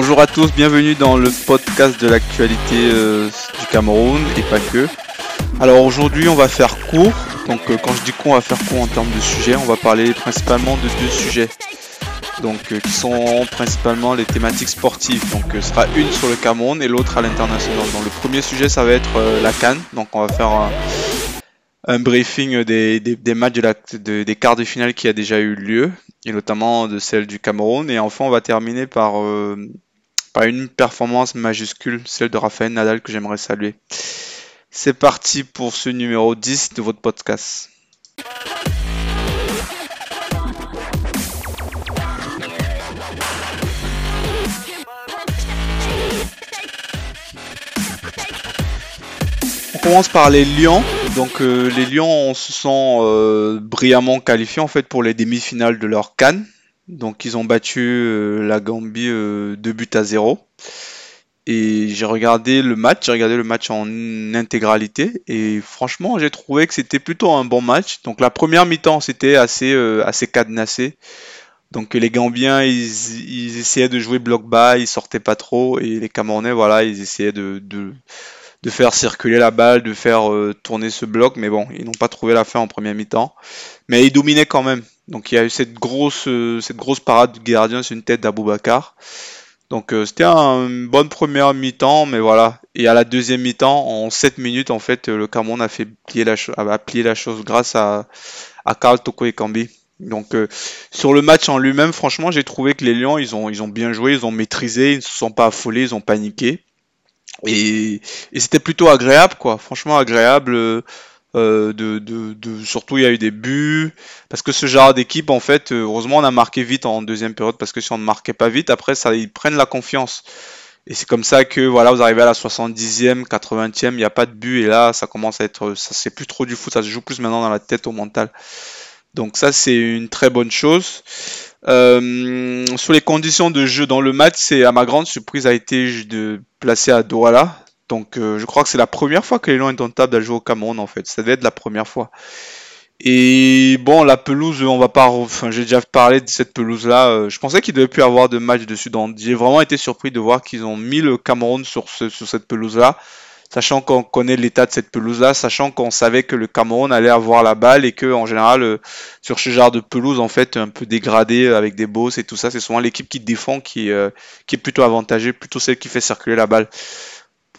Bonjour à tous, bienvenue dans le podcast de l'actualité euh, du Cameroun et pas que. Alors aujourd'hui on va faire court, donc euh, quand je dis qu'on va faire court en termes de sujets, on va parler principalement de deux sujets. Donc euh, qui sont principalement les thématiques sportives. Donc ce sera une sur le Cameroun et l'autre à l'international. Donc le premier sujet ça va être la Cannes, donc on va faire un, briefing des, matchs de des quarts de finale qui a déjà eu lieu et notamment de celle du Cameroun. Et enfin, on va terminer par, une performance majuscule, celle de Raphaël Nadal que j'aimerais saluer. C'est parti pour ce numéro 10 de votre podcast. On commence par les Lions. Donc euh, les Lions se sont euh, brillamment qualifiés en fait pour les demi-finales de leur Cannes. Donc ils ont battu euh, la Gambie 2 buts à 0. Et j'ai regardé le match, j'ai regardé le match en intégralité et franchement j'ai trouvé que c'était plutôt un bon match. Donc la première mi-temps c'était assez, assez cadenassé. Donc les Gambiens ils, essayaient de jouer bloc bas, ils sortaient pas trop et les Camerounais voilà ils essayaient de de faire circuler la balle, de faire euh, tourner ce bloc, mais bon, ils n'ont pas trouvé la fin en première mi-temps. Mais ils dominaient quand même. Donc il y a eu cette grosse, euh, cette grosse parade du gardien sur une tête d'Aboubacar. Donc euh, c'était une bonne première mi-temps, mais voilà. Et à la deuxième mi-temps, en 7 minutes, en fait, le Cameroun a fait plier la, plié la chose grâce à, Karl Toko et Kambi. Donc sur le match en lui-même, franchement, j'ai trouvé que les Lions, ils ont, ils ont bien joué, ils ont maîtrisé, ils ne se sont pas affolés, ils ont paniqué. Et, c'était plutôt agréable, quoi. Franchement agréable. Euh, surtout il y a eu des buts. Parce que ce genre d'équipe en fait euh, heureusement on a marqué vite en deuxième période parce que si on ne marquait pas vite après ça ils prennent la confiance. Et c'est comme ça que voilà vous arrivez à la 70e 80e il n'y a pas de but et là ça commence à être ça c'est plus trop du foot ça se joue plus maintenant dans la tête au mental. Donc ça c'est une très bonne chose. Euh, sur les conditions de jeu dans le match, c'est à ma grande surprise a été de placer à Douala. Donc euh, je crois que c'est la première fois que les Lions table à jouer au Cameroun en fait. Ça devait être la première fois. Et bon, la pelouse, on va pas. Enfin, j'ai déjà parlé de cette pelouse-là. Euh, je pensais qu'il devait plus avoir de match dessus. Donc, j'ai vraiment été surpris de voir qu'ils ont mis le Cameroun sur, ce, sur cette pelouse-là sachant qu'on connaît l'état de cette pelouse-là, sachant qu'on savait que le Cameroun allait avoir la balle et que en général euh, sur ce genre de pelouse en fait un peu dégradé euh, avec des bosses et tout ça, c'est souvent l'équipe qui défend qui, qui est plutôt avantagée, plutôt celle qui fait circuler la balle.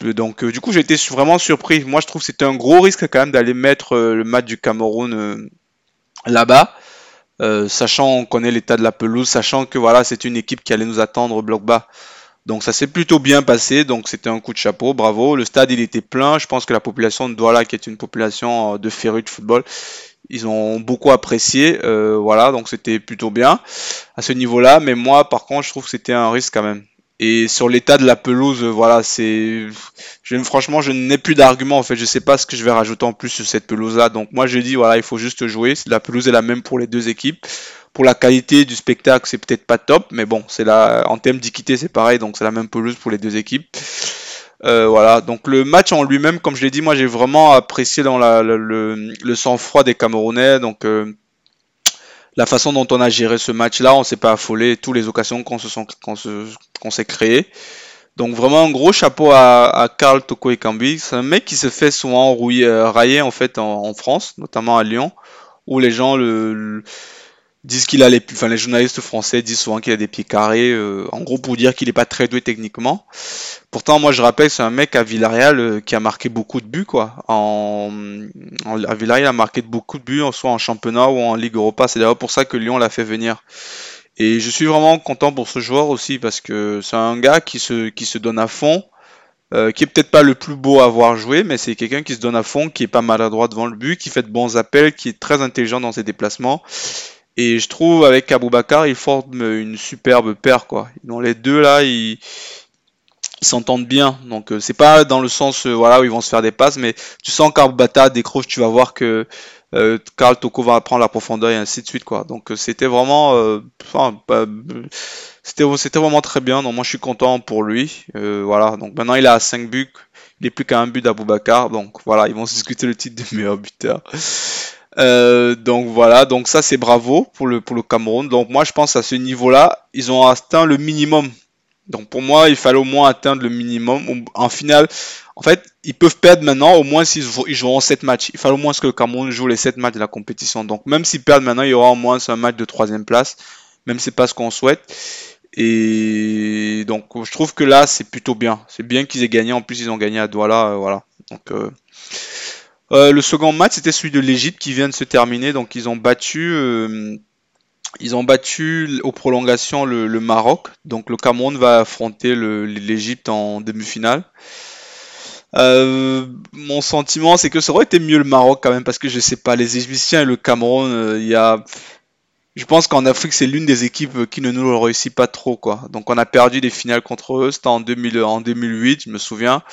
Donc du coup j'ai été vraiment surpris. Moi je trouve que c'était un gros risque quand même d'aller mettre le match du Cameroun là-bas. sachant on connaît l'état de la pelouse, sachant que voilà c'est une équipe qui allait nous attendre au bloc bas. Donc ça s'est plutôt bien passé, donc c'était un coup de chapeau, bravo. Le stade il était plein, je pense que la population de Douala, qui est une population euh, de férus de football, ils ont beaucoup apprécié, euh, voilà, donc c'était plutôt bien à ce niveau-là. Mais moi, par contre, je trouve que c'était un risque quand même. Et sur l'état de la pelouse, voilà, c'est, franchement, je n'ai plus d'arguments en fait. Je sais pas ce que je vais rajouter en plus sur cette pelouse-là. Donc moi, je dis voilà, il faut juste jouer. La pelouse est la même pour les deux équipes. Pour la qualité du spectacle, c'est peut-être pas top, mais bon, c'est là en termes d'équité, c'est pareil, donc c'est la même pelouse pour les deux équipes. Euh, voilà, donc le match en lui-même, comme je l'ai dit, moi j'ai vraiment apprécié dans le, sang-froid des Camerounais. Donc euh, la façon dont on a géré ce match-là, on s'est pas affolé, toutes les occasions qu'on se qu'on s'est créées. Donc vraiment un gros chapeau à, Karl Toko Ekambi. C'est un mec qui se fait souvent rouiller, euh, railler en fait en, France, notamment à Lyon, où les gens le disent qu'il a les, enfin les journalistes français disent souvent qu'il a des pieds carrés, euh, en gros pour dire qu'il n'est pas très doué techniquement. Pourtant, moi je rappelle, c'est un mec à Villarreal euh, qui a marqué beaucoup de buts quoi. En, à Villarreal, il a marqué beaucoup de buts, soit en championnat ou en Ligue Europa. C'est d'ailleurs pour ça que Lyon l'a fait venir. Et je suis vraiment content pour ce joueur aussi parce que c'est un gars qui se, qui se donne à fond. Euh, qui est peut-être pas le plus beau à avoir joué, mais c'est quelqu'un qui se donne à fond, qui est pas maladroit devant le but, qui fait de bons appels, qui est très intelligent dans ses déplacements et je trouve avec Aboubacar, ils forment une superbe paire quoi. Dans les deux là, ils s'entendent bien. Donc euh, c'est pas dans le sens euh, voilà où ils vont se faire des passes, mais tu sens qu'Aboubacar décroche, tu vas voir que euh, Karl Toko va prendre la profondeur et ainsi de suite quoi. Donc c'était vraiment, c'était c'était vraiment très bien. Donc moi je suis content pour lui. voilà. Donc maintenant il a 5 buts, il est plus qu'à un but d'Aboubacar. Donc voilà, ils vont se discuter le titre de meilleur buteur. Euh, donc voilà, donc ça c'est bravo pour le, pour le Cameroun. Donc moi je pense à ce niveau-là, ils ont atteint le minimum Donc pour moi, il fallait au moins atteindre le minimum. En finale, en fait, ils peuvent perdre maintenant, au moins s'ils joueront 7 matchs. Il fallait au moins que le Cameroun joue les 7 matchs de la compétition. Donc même s'ils perdent maintenant, il y aura au moins un match de troisième place, même si c'est pas ce qu'on souhaite. Et donc je trouve que là, c'est plutôt bien. C'est bien qu'ils aient gagné. En plus, ils ont gagné à Douala. Euh, voilà. Donc euh, euh, le second match, c'était celui de l'Égypte qui vient de se terminer. Donc ils ont battu ils ont battu aux prolongations le, Maroc. Donc le Cameroun va affronter l'Égypte en demi-finale. Euh, mon sentiment, c'est que ça aurait été mieux le Maroc quand même, parce que je sais pas, les Égyptiens et le Cameroun, euh, il y a. Je pense qu'en Afrique, c'est l'une des équipes qui ne nous réussit pas trop, quoi. Donc on a perdu des finales contre eux, c'était en, 2000, en 2008, je me souviens.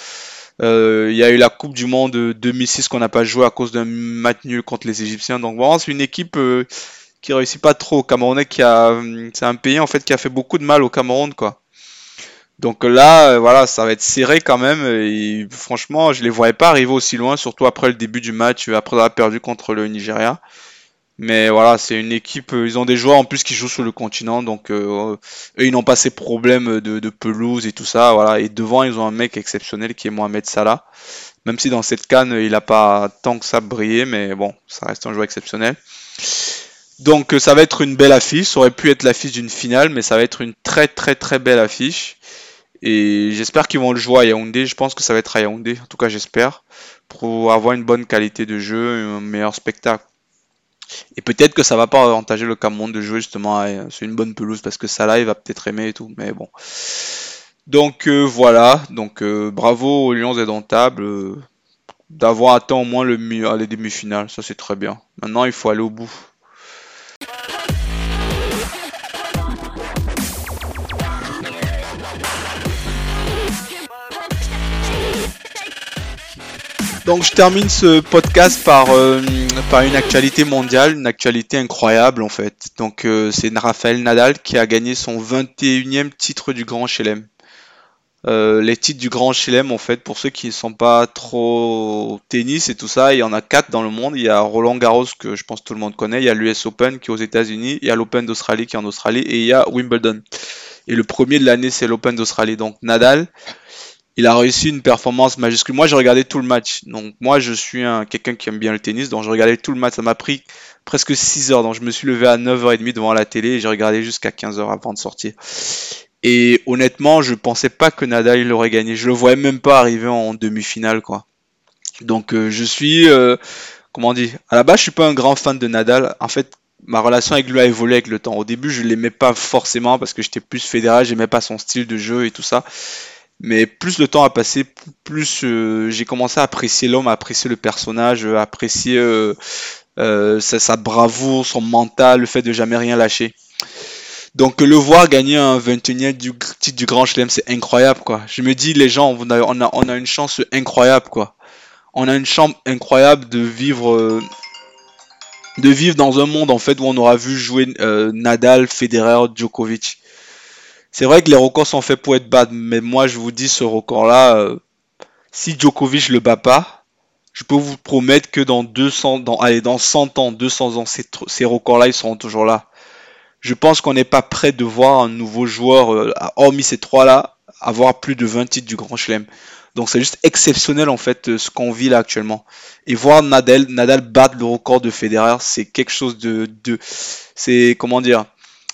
Euh, il y a eu la Coupe du Monde 2006 qu'on n'a pas joué à cause d'un match nul contre les Égyptiens. Donc vraiment, c'est une équipe qui réussit pas trop. Camerounais qui a, c'est un pays en fait qui a fait beaucoup de mal au Cameroun quoi. Donc là, euh, voilà, ça va être serré quand même. Franchement, je les voyais pas arriver aussi loin, surtout après le début du match, après avoir perdu contre le Nigeria. Mais voilà, c'est une équipe. Euh, ils ont des joueurs en plus qui jouent sur le continent, donc euh, eux, ils n'ont pas ces problèmes de, pelouse et tout ça. Voilà. Et devant, ils ont un mec exceptionnel qui est Mohamed Salah. Même si dans cette canne, il n'a pas tant que ça brillé, mais bon, ça reste un joueur exceptionnel. Donc ça va être une belle affiche. Ça aurait pu être l'affiche d'une finale, mais ça va être une très très très belle affiche. Et j'espère qu'ils vont le jouer à Yaoundé. Je pense que ça va être à Yaoundé, en tout cas j'espère, pour avoir une bonne qualité de jeu, un meilleur spectacle. Et peut-être que ça va pas avantager le Cameroun de jouer justement sur une bonne pelouse parce que Salah il va peut-être aimer et tout, mais bon. Donc euh, voilà, donc euh, bravo aux Lions indomptables euh, d'avoir atteint au moins le les demi-finales, ça c'est très bien. Maintenant il faut aller au bout. Donc je termine ce podcast par, euh, par une actualité mondiale, une actualité incroyable en fait. Donc euh, c'est Rafael Nadal qui a gagné son 21e titre du Grand Chelem. Euh, les titres du Grand Chelem en fait pour ceux qui ne sont pas trop tennis et tout ça, il y en a quatre dans le monde. Il y a Roland Garros que je pense tout le monde connaît, il y a l'US Open qui est aux États-Unis, il y a l'Open d'Australie qui est en Australie et il y a Wimbledon. Et le premier de l'année c'est l'Open d'Australie. Donc Nadal, il a réussi une performance majuscule. Moi, j'ai regardé tout le match. Donc, moi, je suis un, quelqu'un qui aime bien le tennis. Donc, j'ai regardé tout le match. Ça m'a pris presque 6 heures. Donc, je me suis levé à 9h30 devant la télé et j'ai regardé jusqu'à 15h avant de sortir. Et honnêtement, je pensais pas que Nadal il aurait gagné. Je le voyais même pas arriver en demi-finale, quoi. Donc, euh, je suis, euh, comment dire, à la base, je suis pas un grand fan de Nadal. En fait, ma relation avec lui a évolué avec le temps. Au début, je l'aimais pas forcément parce que j'étais plus fédéral, j'aimais pas son style de jeu et tout ça. Mais plus le temps a passé, plus euh, j'ai commencé à apprécier l'homme, à apprécier le personnage, à apprécier euh, euh, sa, bravoure, son mental, le fait de jamais rien lâcher. Donc le voir gagner un 21e du titre du Grand Chelem, c'est incroyable quoi. Je me dis les gens, on a, on a, une chance incroyable quoi. On a une chance incroyable de vivre de vivre dans un monde en fait où on aura vu jouer Nadal, Federer, Djokovic. C'est vrai que les records sont faits pour être bad, mais moi je vous dis ce record-là, euh, si Djokovic le bat pas, je peux vous promettre que dans 200, dans, allez, dans 100 ans, 200 ans, ces, records-là, ils seront toujours là. Je pense qu'on n'est pas prêt de voir un nouveau joueur, euh, hormis ces trois-là, avoir plus de 20 titres du Grand Chelem. Donc c'est juste exceptionnel en fait euh, ce qu'on vit là actuellement. Et voir Nadal, Nadal battre le record de Federer, c'est quelque chose de c'est comment dire,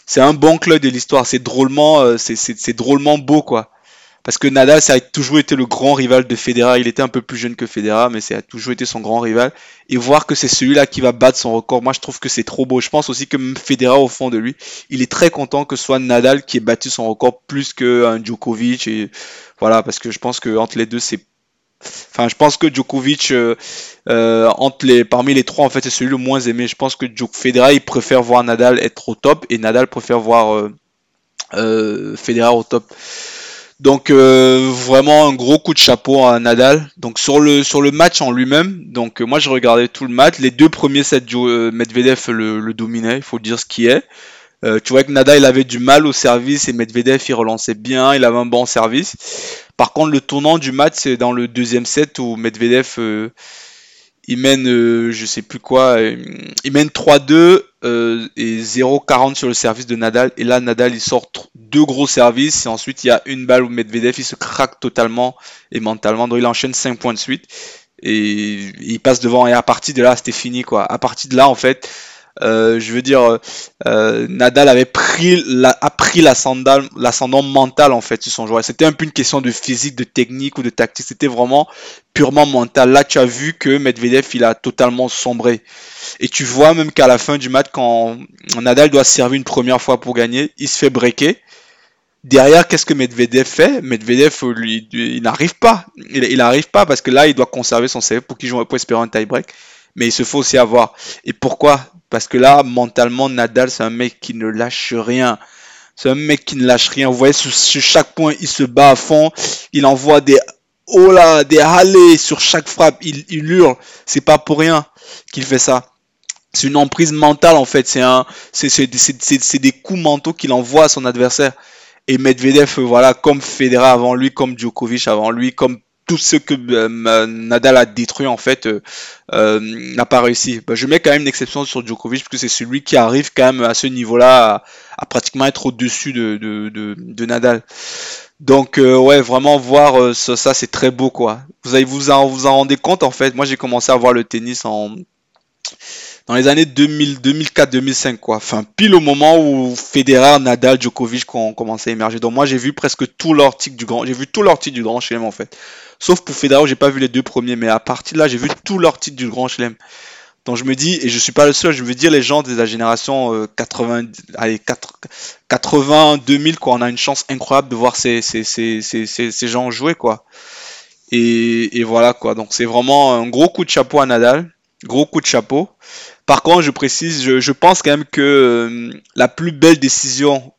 c'est un bon club de l'histoire. C'est drôlement, euh, c'est drôlement beau, quoi. Parce que Nadal, ça a toujours été le grand rival de Federer. Il était un peu plus jeune que Federer, mais ça a toujours été son grand rival. Et voir que c'est celui-là qui va battre son record, moi je trouve que c'est trop beau. Je pense aussi que Federer, au fond de lui, il est très content que ce soit Nadal qui ait battu son record plus qu'un Djokovic. Voilà, parce que je pense que entre les deux, c'est Enfin, je pense que Djokovic, euh, euh, entre les, parmi les trois, en fait, c'est celui le moins aimé. Je pense que Federer, il préfère voir Nadal être au top et Nadal préfère voir euh, Federer au top. Donc vraiment un gros coup de chapeau à Nadal. Donc sur le sur le match en lui-même, donc moi je regardais tout le match. Les deux premiers sets, Medvedev le, le dominait, il faut dire ce qui est. Euh, tu vois que Nadal il avait du mal au service et Medvedev il relançait bien, il avait un bon service. Par contre, le tournant du match, c'est dans le deuxième set où Medvedev euh, il mène, euh, je sais plus quoi, il mène 3-2 euh, et 0,40 sur le service de Nadal. Et là, Nadal, il sort deux gros services. Ensuite, il y a une balle où Medvedev, il se craque totalement et mentalement. Donc, il enchaîne 5 points de suite. Et il passe devant. Et à partir de là, c'était fini. À partir de là, en fait, euh, je veux dire, euh, Nadal avait pris a pris l'ascendant mental en fait sur son joueur. C'était un peu une question de physique, de technique ou de tactique. C'était vraiment purement mental. Là, tu as vu que Medvedev il a totalement sombré. Et tu vois même qu'à la fin du match, quand Nadal doit servir une première fois pour gagner, il se fait breaker. Derrière, qu'est-ce que Medvedev fait? Medvedev, lui, il n'arrive pas. Il n'arrive pas parce que là, il doit conserver son CV pour qu'il joue pour espérer un tie-break. Mais il se faut aussi avoir. Et pourquoi? Parce que là, mentalement, Nadal, c'est un mec qui ne lâche rien. C'est un mec qui ne lâche rien. Vous voyez, sur, chaque point, il se bat à fond. Il envoie des oh là, des allées sur chaque frappe. Il, il hurle. C'est pas pour rien qu'il fait ça. C'est une emprise mentale en fait. C'est un, c'est des coups mentaux qu'il envoie à son adversaire. Et Medvedev, voilà, comme Federer avant lui, comme Djokovic avant lui, comme tout ce que euh, Nadal a détruit en fait euh, euh, n'a pas réussi. Bah, je mets quand même une exception sur Djokovic parce que c'est celui qui arrive quand même à ce niveau-là à, pratiquement être au-dessus de, de, Nadal. Donc ouais, vraiment voir ça, c'est très beau quoi. Vous allez vous en, vous en rendez compte en fait? Moi j'ai commencé à voir le tennis en dans les années 2000, 2004-2005, quoi. Enfin, pile au moment où Federer, Nadal, Djokovic ont commencé à émerger. Donc moi, j'ai vu presque tout leur titre du grand, j'ai vu tout leur titre du grand chelem en fait. Sauf pour Federer, j'ai pas vu les deux premiers, mais à partir de là, j'ai vu tout leur titre du grand chelem. Donc je me dis, et je suis pas le seul, je veux dire les gens de la génération 80, euh, allez, 80, 2000, quoi, on a une chance incroyable de voir ces, ces, ces, ces gens jouer, quoi. Et, et, voilà, quoi. Donc c'est vraiment un gros coup de chapeau à Nadal, gros coup de chapeau. Par contre, je précise, je, pense quand même que euh, la plus belle décision,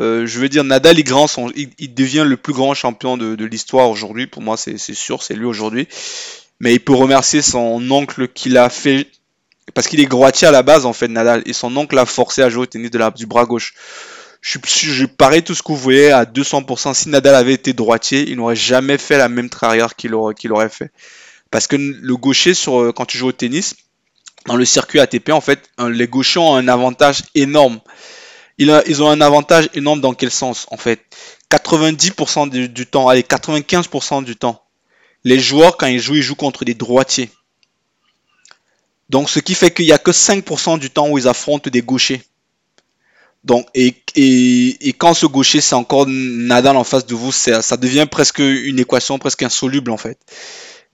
euh, je veux dire, Nadal, il, grand il, devient le plus grand champion de, l'histoire aujourd'hui. Pour moi, c'est sûr, c'est lui aujourd'hui. Mais il peut remercier son oncle qui l'a fait, parce qu'il est droitier à la base, en fait, Nadal. Et son oncle l'a forcé à jouer au tennis de la, du bras gauche. Je, je parie tout ce que vous voyez à 200%. Si Nadal avait été droitier, il n'aurait jamais fait la même arrière qu'il aurait, aurait fait. Parce que le gaucher, sur, euh, quand tu joues au tennis, dans le circuit ATP, en fait, les gauchers ont un avantage énorme. Ils, ont un avantage énorme dans quel sens En fait, 90% du, temps, allez, 95% du temps, les joueurs, quand ils jouent, ils jouent contre des droitiers. Donc, ce qui fait qu'il n'y a que 5% du temps où ils affrontent des gauchers. Donc, et, et, quand ce gaucher, c'est encore Nadal en face de vous, ça devient presque une équation presque insoluble, en fait.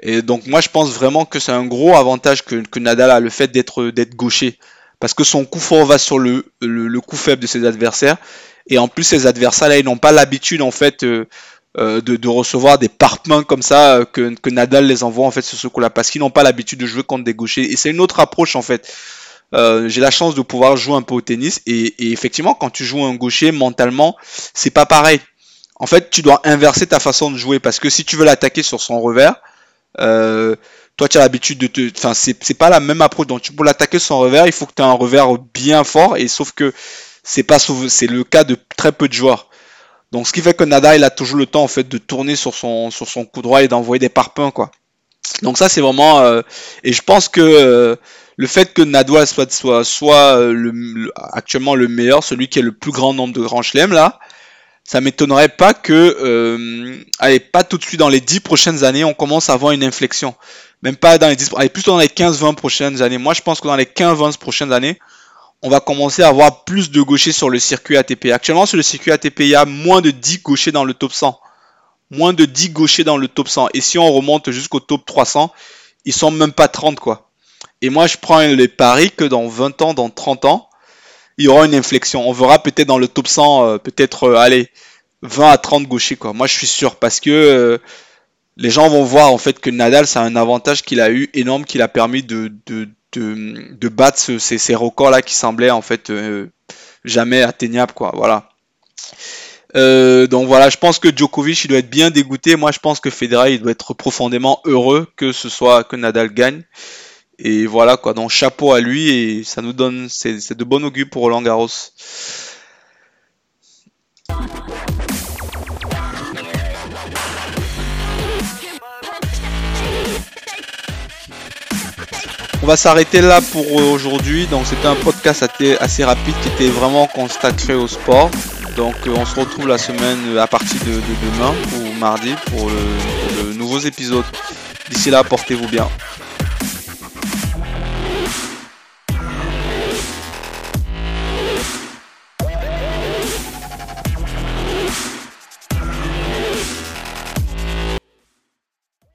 Et donc moi je pense vraiment que c'est un gros avantage que, Nadal a le fait d'être d'être gaucher. Parce que son coup fort va sur le, le, coup faible de ses adversaires. Et en plus ses adversaires là ils n'ont pas l'habitude en fait euh, euh, de, recevoir des parpaings comme ça euh, que, que, Nadal les envoie en fait sur ce coup-là. Parce qu'ils n'ont pas l'habitude de jouer contre des gauchers. Et c'est une autre approche en fait. j'ai la chance de pouvoir jouer un peu au tennis. Et, et effectivement quand tu joues un gaucher mentalement c'est pas pareil. En fait tu dois inverser ta façon de jouer. Parce que si tu veux l'attaquer sur son revers euh, toi, tu as l'habitude de te. Enfin, c'est pas la même approche. Donc, pour l'attaquer sans revers, il faut que tu aies un revers bien fort. Et sauf que c'est pas c'est le cas de très peu de joueurs. Donc, ce qui fait que Nada, il a toujours le temps en fait de tourner sur son sur son coup droit et d'envoyer des parpaings quoi. Donc ça, c'est vraiment. Euh, et je pense que euh, le fait que Nadal soit soit soit le, actuellement le meilleur, celui qui a le plus grand nombre de grands chelems là, ça m'étonnerait pas que, euh, allez, pas tout de suite dans les 10 prochaines années, on commence à avoir une inflexion. Même pas dans les 10, allez, plutôt dans les 15-20 prochaines années. Moi, je pense que dans les 15-20 prochaines années, on va commencer à avoir plus de gauchers sur le circuit ATP. Actuellement, sur le circuit ATP, il y a moins de 10 gauchers dans le top 100. Moins de 10 gauchers dans le top 100. Et si on remonte jusqu'au top 300, ils sont même pas 30, quoi. Et moi, je prends les paris que dans 20 ans, dans 30 ans, il y aura une inflexion. On verra peut-être dans le top 100, euh, peut-être, euh, allez, 20 à 30 gauchers, quoi. Moi, je suis sûr, parce que euh, les gens vont voir, en fait, que Nadal, c'est un avantage qu'il a eu énorme, qu'il a permis de, de, de, battre ces, ces records-là qui semblaient, en fait, jamais atteignables, quoi. Voilà. donc voilà, je pense que Djokovic il doit être bien dégoûté. Moi, je pense que Federer il doit être profondément heureux que ce soit que Nadal gagne. Et voilà quoi, donc chapeau à lui et ça nous donne, c'est de bon augure pour Roland Garros. On va s'arrêter là pour aujourd'hui. Donc c'était un podcast assez rapide qui était vraiment consacré au sport. Donc on se retrouve la semaine à partir de, demain ou mardi pour, le, nouveaux épisodes. D'ici là, portez-vous bien.